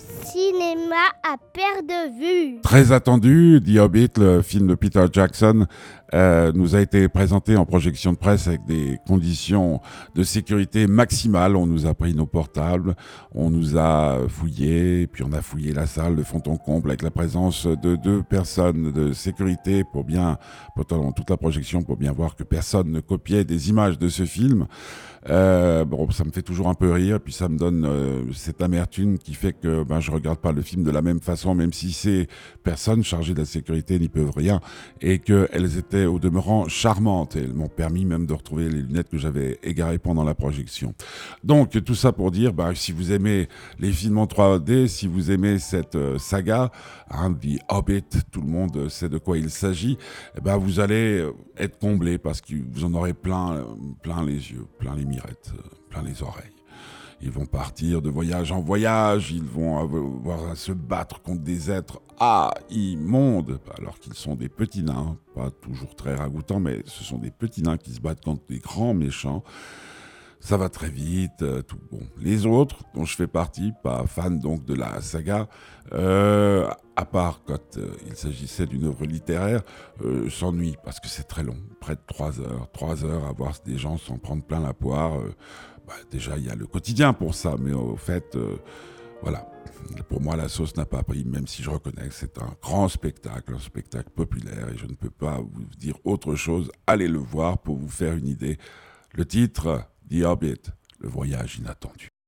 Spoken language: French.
cinéma à perte de vue. Très attendu, The Hobbit, le film de Peter Jackson, euh, nous a été présenté en projection de presse avec des conditions de sécurité maximales. On nous a pris nos portables, on nous a fouillé, puis on a fouillé la salle de fond en comble avec la présence de deux personnes de sécurité pour bien, pendant toute la projection, pour bien voir que personne ne copiait des images de ce film. Euh, bon, ça me fait toujours un peu rire, puis ça me donne euh, cette amertume qui fait que ben, je regarde pas le film de la même façon, même si ces personnes chargées de la sécurité n'y peuvent rien, et qu'elles étaient au demeurant charmantes, et elles m'ont permis même de retrouver les lunettes que j'avais égarées pendant la projection. Donc tout ça pour dire, ben, si vous aimez les films en 3D, si vous aimez cette euh, saga, hein, The Hobbit, tout le monde sait de quoi il s'agit, ben, vous allez être comblé parce que vous en aurez plein, plein les yeux, plein les mirettes, euh, plein les oreilles. Ils vont partir de voyage en voyage, ils vont avoir à se battre contre des êtres ah, immondes, alors qu'ils sont des petits nains, pas toujours très ragoûtants, mais ce sont des petits nains qui se battent contre des grands méchants. Ça va très vite, euh, tout bon. Les autres, dont je fais partie, pas fan donc de la saga, euh, à part quand euh, il s'agissait d'une œuvre littéraire, euh, s'ennuient parce que c'est très long, près de trois heures, trois heures à voir des gens s'en prendre plein la poire. Bah, déjà, il y a le quotidien pour ça, mais au fait, voilà. Pour moi, la sauce n'a pas pris, même si je reconnais que c'est un grand spectacle, un spectacle populaire, et je ne peux pas vous dire autre chose. Allez le voir pour vous faire une idée. Le titre, The Hobbit, le voyage inattendu.